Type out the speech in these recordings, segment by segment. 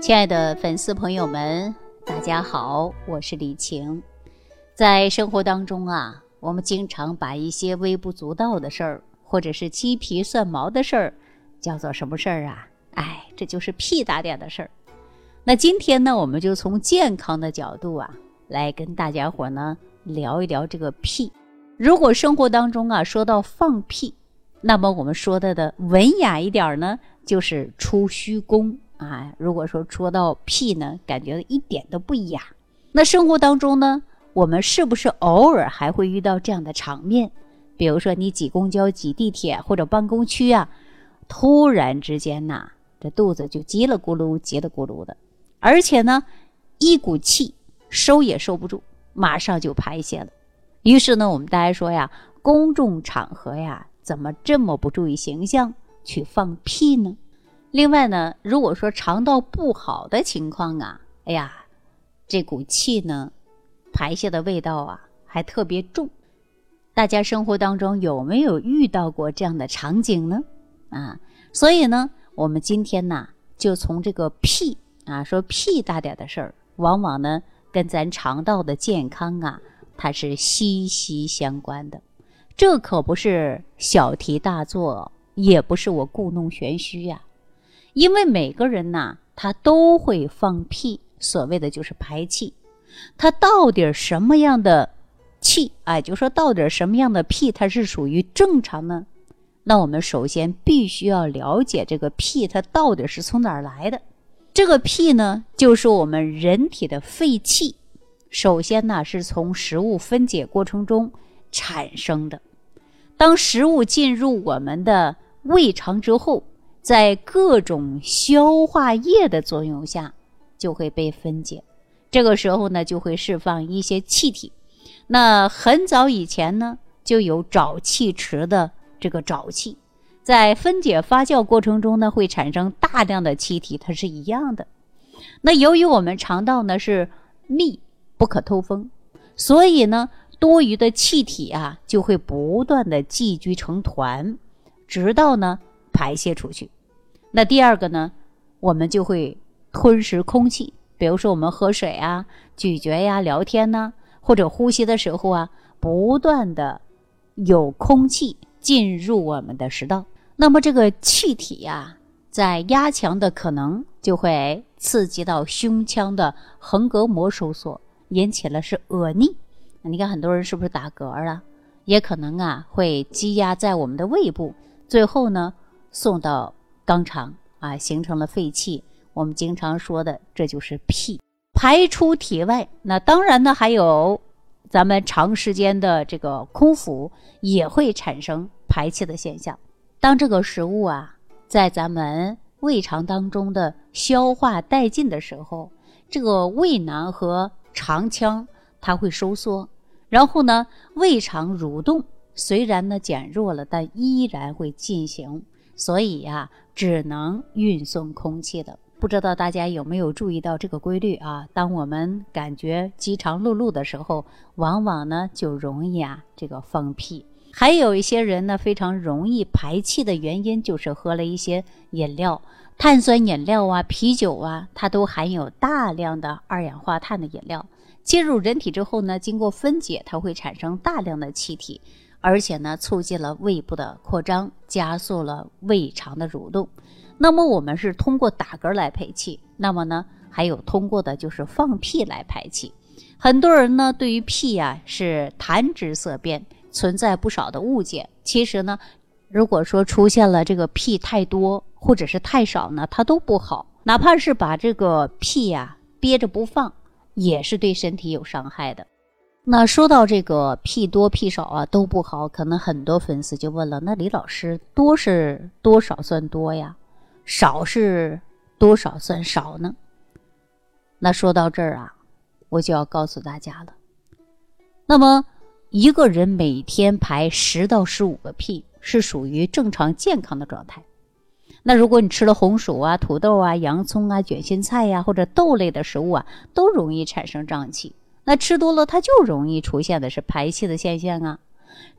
亲爱的粉丝朋友们，大家好，我是李晴。在生活当中啊，我们经常把一些微不足道的事儿，或者是鸡皮蒜毛的事儿，叫做什么事儿啊？哎，这就是屁大点的事儿。那今天呢，我们就从健康的角度啊，来跟大家伙呢聊一聊这个屁。如果生活当中啊说到放屁，那么我们说的的文雅一点呢，就是出虚宫。啊，如果说说到屁呢，感觉一点都不雅。那生活当中呢，我们是不是偶尔还会遇到这样的场面？比如说你挤公交、挤地铁或者办公区啊，突然之间呐，这肚子就叽了咕噜、叽了咕噜的，而且呢，一股气收也收不住，马上就排泄了。于是呢，我们大家说呀，公众场合呀，怎么这么不注意形象去放屁呢？另外呢，如果说肠道不好的情况啊，哎呀，这股气呢，排泄的味道啊，还特别重。大家生活当中有没有遇到过这样的场景呢？啊，所以呢，我们今天呢，就从这个屁啊，说屁大点的事儿，往往呢，跟咱肠道的健康啊，它是息息相关的。这可不是小题大做，也不是我故弄玄虚呀。因为每个人呐，他都会放屁，所谓的就是排气。他到底什么样的气？哎，就说到底什么样的屁，它是属于正常呢？那我们首先必须要了解这个屁，它到底是从哪儿来的？这个屁呢，就是我们人体的废气。首先呢，是从食物分解过程中产生的。当食物进入我们的胃肠之后，在各种消化液的作用下，就会被分解。这个时候呢，就会释放一些气体。那很早以前呢，就有沼气池的这个沼气，在分解发酵过程中呢，会产生大量的气体，它是一样的。那由于我们肠道呢是密不可透风，所以呢，多余的气体啊就会不断的积聚成团，直到呢。排泄出去，那第二个呢，我们就会吞食空气，比如说我们喝水啊、咀嚼呀、聊天呢，或者呼吸的时候啊，不断的有空气进入我们的食道，那么这个气体呀，在压强的可能就会刺激到胸腔的横膈膜收缩，引起了是恶逆。你看很多人是不是打嗝了？也可能啊会积压在我们的胃部，最后呢。送到肛肠啊，形成了废气。我们经常说的，这就是屁排出体外。那当然呢，还有咱们长时间的这个空腹也会产生排气的现象。当这个食物啊在咱们胃肠当中的消化殆尽的时候，这个胃囊和肠腔它会收缩，然后呢，胃肠蠕动虽然呢减弱了，但依然会进行。所以呀，只能运送空气的。不知道大家有没有注意到这个规律啊？当我们感觉饥肠辘辘的时候，往往呢就容易啊这个放屁。还有一些人呢，非常容易排气的原因就是喝了一些饮料，碳酸饮料啊、啤酒啊，它都含有大量的二氧化碳的饮料，进入人体之后呢，经过分解，它会产生大量的气体。而且呢，促进了胃部的扩张，加速了胃肠的蠕动。那么我们是通过打嗝来排气，那么呢，还有通过的就是放屁来排气。很多人呢，对于屁呀是谈之色变，存在不少的误解。其实呢，如果说出现了这个屁太多或者是太少呢，它都不好。哪怕是把这个屁呀憋着不放，也是对身体有伤害的。那说到这个屁多屁少啊都不好，可能很多粉丝就问了：那李老师多是多少算多呀？少是多少算少呢？那说到这儿啊，我就要告诉大家了。那么一个人每天排十到十五个屁是属于正常健康的状态。那如果你吃了红薯啊、土豆啊、洋葱啊、卷心菜呀或者豆类的食物啊，都容易产生胀气。那吃多了，它就容易出现的是排气的现象啊。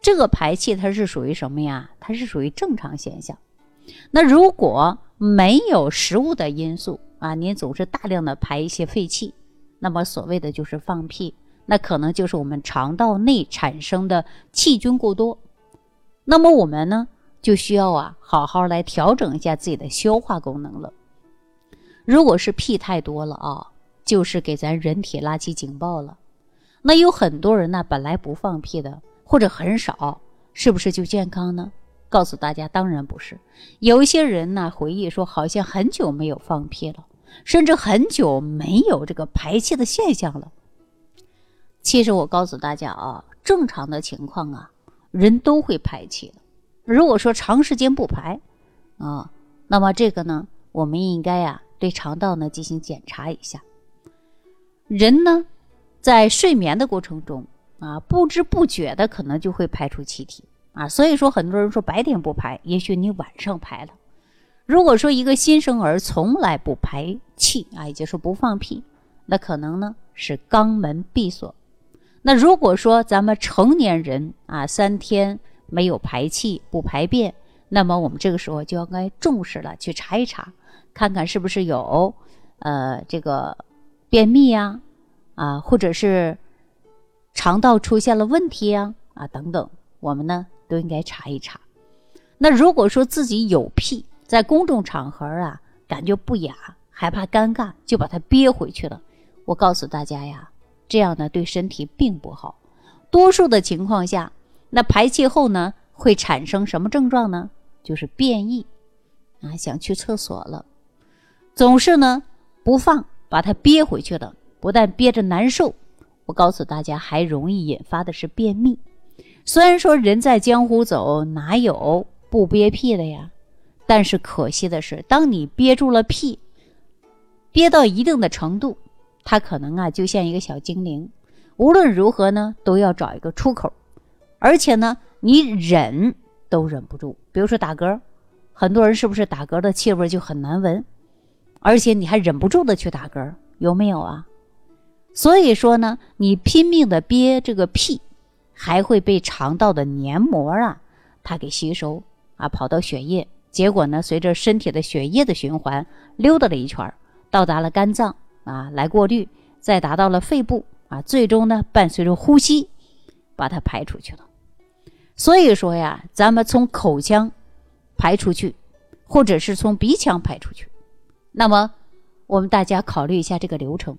这个排气它是属于什么呀？它是属于正常现象。那如果没有食物的因素啊，您总是大量的排一些废气，那么所谓的就是放屁，那可能就是我们肠道内产生的细菌过多。那么我们呢，就需要啊，好好来调整一下自己的消化功能了。如果是屁太多了啊，就是给咱人体拉起警报了。那有很多人呢，本来不放屁的，或者很少，是不是就健康呢？告诉大家，当然不是。有一些人呢，回忆说，好像很久没有放屁了，甚至很久没有这个排气的现象了。其实我告诉大家啊，正常的情况啊，人都会排气的。如果说长时间不排，啊，那么这个呢，我们应该呀。对肠道呢进行检查一下。人呢，在睡眠的过程中啊，不知不觉的可能就会排出气体啊。所以说，很多人说白天不排，也许你晚上排了。如果说一个新生儿从来不排气啊，也就是不放屁，那可能呢是肛门闭锁。那如果说咱们成年人啊，三天没有排气不排便，那么我们这个时候就应该重视了，去查一查。看看是不是有，呃，这个便秘呀，啊，或者是肠道出现了问题呀，啊，等等，我们呢都应该查一查。那如果说自己有屁，在公众场合啊，感觉不雅，害怕尴尬，就把它憋回去了。我告诉大家呀，这样呢对身体并不好。多数的情况下，那排气后呢会产生什么症状呢？就是便意，啊，想去厕所了。总是呢不放，把它憋回去的，不但憋着难受，我告诉大家，还容易引发的是便秘。虽然说人在江湖走，哪有不憋屁的呀？但是可惜的是，当你憋住了屁，憋到一定的程度，它可能啊就像一个小精灵，无论如何呢都要找一个出口，而且呢你忍都忍不住。比如说打嗝，很多人是不是打嗝的气味就很难闻？而且你还忍不住的去打嗝，有没有啊？所以说呢，你拼命的憋这个屁，还会被肠道的黏膜啊，它给吸收啊，跑到血液，结果呢，随着身体的血液的循环溜达了一圈，到达了肝脏啊，来过滤，再达到了肺部啊，最终呢，伴随着呼吸，把它排出去了。所以说呀，咱们从口腔排出去，或者是从鼻腔排出去。那么，我们大家考虑一下这个流程，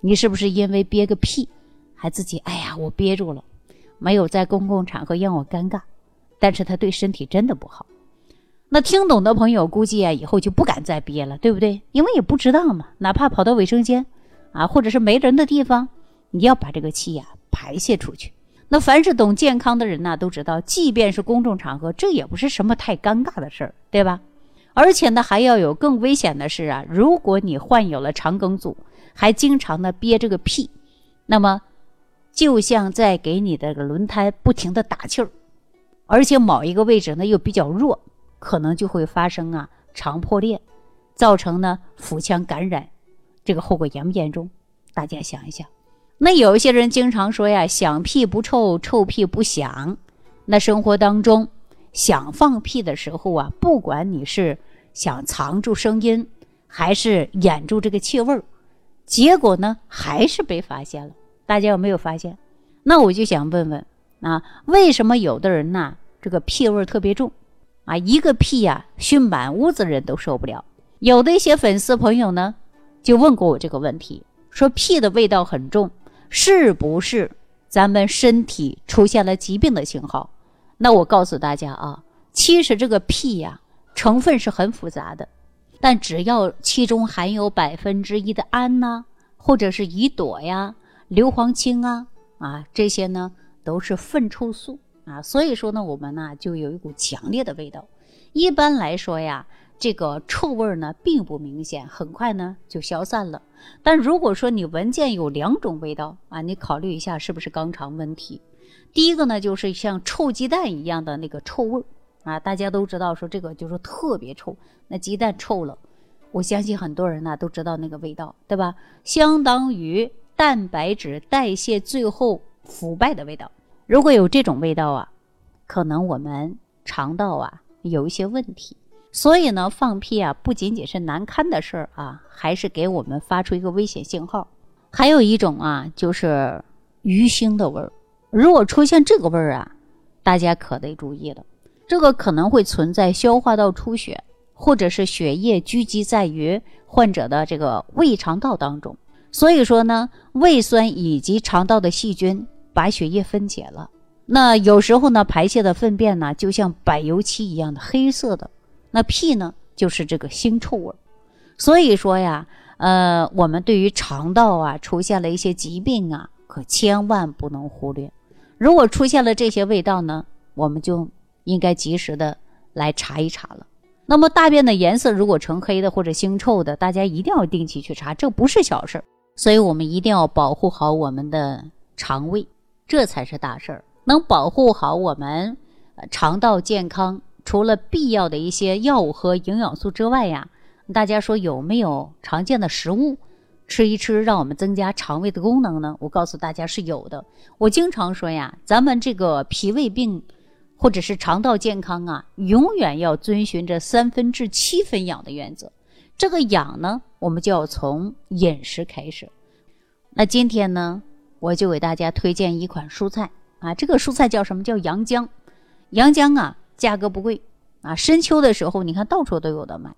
你是不是因为憋个屁，还自己哎呀我憋住了，没有在公共场合让我尴尬，但是他对身体真的不好。那听懂的朋友估计啊以后就不敢再憋了，对不对？因为也不知道嘛，哪怕跑到卫生间啊，或者是没人的地方，你要把这个气呀排泄出去。那凡是懂健康的人呐，都知道，即便是公众场合，这也不是什么太尴尬的事儿，对吧？而且呢，还要有更危险的是啊，如果你患有了肠梗阻，还经常的憋这个屁，那么就像在给你的轮胎不停的打气儿，而且某一个位置呢又比较弱，可能就会发生啊肠破裂，造成呢腹腔感染，这个后果严不严重？大家想一想。那有一些人经常说呀，响屁不臭，臭屁不响。那生活当中。想放屁的时候啊，不管你是想藏住声音，还是掩住这个气味儿，结果呢还是被发现了。大家有没有发现？那我就想问问啊，为什么有的人呢这个屁味儿特别重啊？一个屁呀熏满屋子人都受不了。有的一些粉丝朋友呢就问过我这个问题，说屁的味道很重，是不是咱们身体出现了疾病的信号？那我告诉大家啊，其实这个屁呀，成分是很复杂的，但只要其中含有百分之一的氨呐，或者是乙朵呀、硫磺氢啊，啊这些呢都是粪臭素啊，所以说呢，我们呢就有一股强烈的味道。一般来说呀，这个臭味呢并不明显，很快呢就消散了。但如果说你闻见有两种味道啊，你考虑一下是不是肛肠问题。第一个呢，就是像臭鸡蛋一样的那个臭味儿啊，大家都知道说这个就是特别臭。那鸡蛋臭了，我相信很多人呢都知道那个味道，对吧？相当于蛋白质代谢最后腐败的味道。如果有这种味道啊，可能我们肠道啊有一些问题。所以呢，放屁啊，不仅仅是难堪的事儿啊，还是给我们发出一个危险信号。还有一种啊，就是鱼腥的味儿。如果出现这个味儿啊，大家可得注意了，这个可能会存在消化道出血，或者是血液聚集在于患者的这个胃肠道当中。所以说呢，胃酸以及肠道的细菌把血液分解了，那有时候呢，排泄的粪便呢，就像柏油漆一样的黑色的，那屁呢，就是这个腥臭味。所以说呀。呃，我们对于肠道啊出现了一些疾病啊，可千万不能忽略。如果出现了这些味道呢，我们就应该及时的来查一查了。那么大便的颜色如果呈黑的或者腥臭的，大家一定要定期去查，这不是小事儿。所以我们一定要保护好我们的肠胃，这才是大事儿。能保护好我们肠道健康，除了必要的一些药物和营养素之外呀。大家说有没有常见的食物吃一吃，让我们增加肠胃的功能呢？我告诉大家是有的。我经常说呀，咱们这个脾胃病或者是肠道健康啊，永远要遵循着三分治七分养的原则。这个养呢，我们就要从饮食开始。那今天呢，我就给大家推荐一款蔬菜啊，这个蔬菜叫什么叫洋姜？洋姜啊，价格不贵啊，深秋的时候你看到处都有的卖。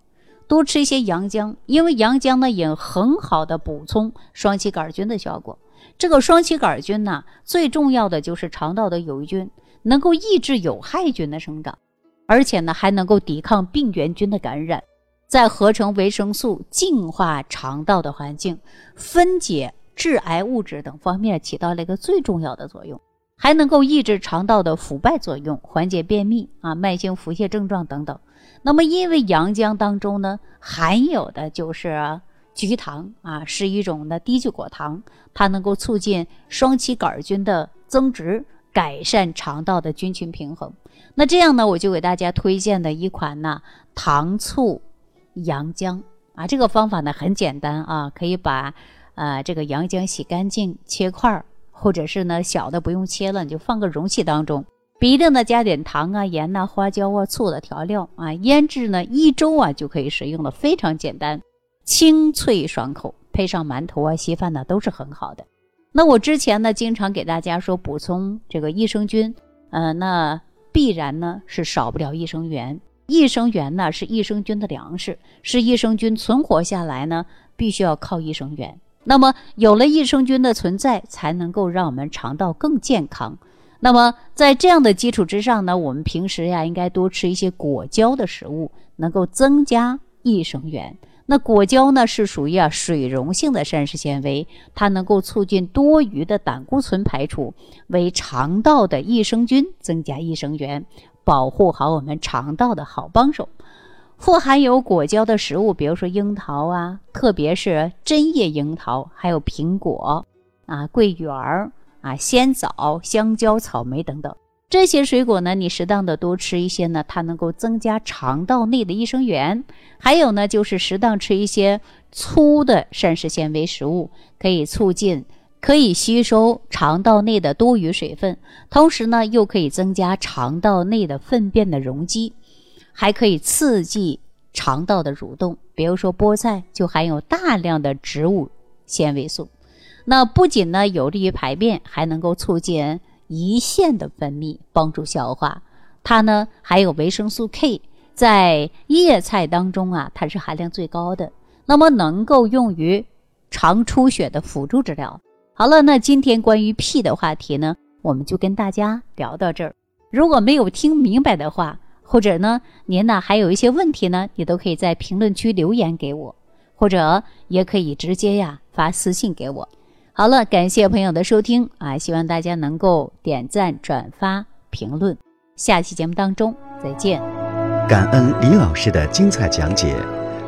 多吃一些洋姜，因为洋姜呢也很好的补充双歧杆菌的效果。这个双歧杆菌呢，最重要的就是肠道的有益菌，能够抑制有害菌的生长，而且呢还能够抵抗病原菌的感染，在合成维生素、净化肠道的环境、分解致癌物质等方面起到了一个最重要的作用。还能够抑制肠道的腐败作用，缓解便秘啊、慢性腹泻症状等等。那么，因为洋姜当中呢含有的就是菊糖啊，是一种的低聚果糖，它能够促进双歧杆菌的增殖，改善肠道的菌群平衡。那这样呢，我就给大家推荐的一款呢糖醋洋姜啊，这个方法呢很简单啊，可以把呃这个洋姜洗干净，切块儿。或者是呢，小的不用切了，你就放个容器当中，必定呢加点糖啊、盐呐、花椒啊、醋的调料啊，腌制呢一周啊就可以食用了，非常简单，清脆爽口，配上馒头啊、稀饭呢都是很好的。那我之前呢经常给大家说补充这个益生菌，呃，那必然呢是少不了益生元。益生元呢是益生菌的粮食，是益生菌存活下来呢必须要靠益生元。那么有了益生菌的存在，才能够让我们肠道更健康。那么在这样的基础之上呢，我们平时呀应该多吃一些果胶的食物，能够增加益生元。那果胶呢是属于啊水溶性的膳食纤维，它能够促进多余的胆固醇排出，为肠道的益生菌增加益生元，保护好我们肠道的好帮手。富含有果胶的食物，比如说樱桃啊，特别是针叶樱桃，还有苹果啊、桂圆儿啊、鲜枣、香蕉、草莓等等这些水果呢，你适当的多吃一些呢，它能够增加肠道内的益生元。还有呢，就是适当吃一些粗的膳食纤维食物，可以促进、可以吸收肠道内的多余水分，同时呢，又可以增加肠道内的粪便的容积。还可以刺激肠道的蠕动，比如说菠菜就含有大量的植物纤维素，那不仅呢有利于排便，还能够促进胰腺的分泌，帮助消化。它呢还有维生素 K，在叶菜当中啊，它是含量最高的，那么能够用于肠出血的辅助治疗。好了，那今天关于屁的话题呢，我们就跟大家聊到这儿。如果没有听明白的话，或者呢，您呢还有一些问题呢，你都可以在评论区留言给我，或者也可以直接呀发私信给我。好了，感谢朋友的收听啊，希望大家能够点赞、转发、评论。下期节目当中再见。感恩李老师的精彩讲解。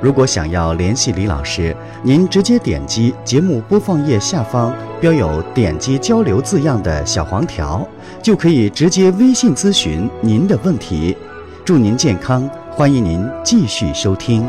如果想要联系李老师，您直接点击节目播放页下方标有“点击交流”字样的小黄条，就可以直接微信咨询您的问题。祝您健康，欢迎您继续收听。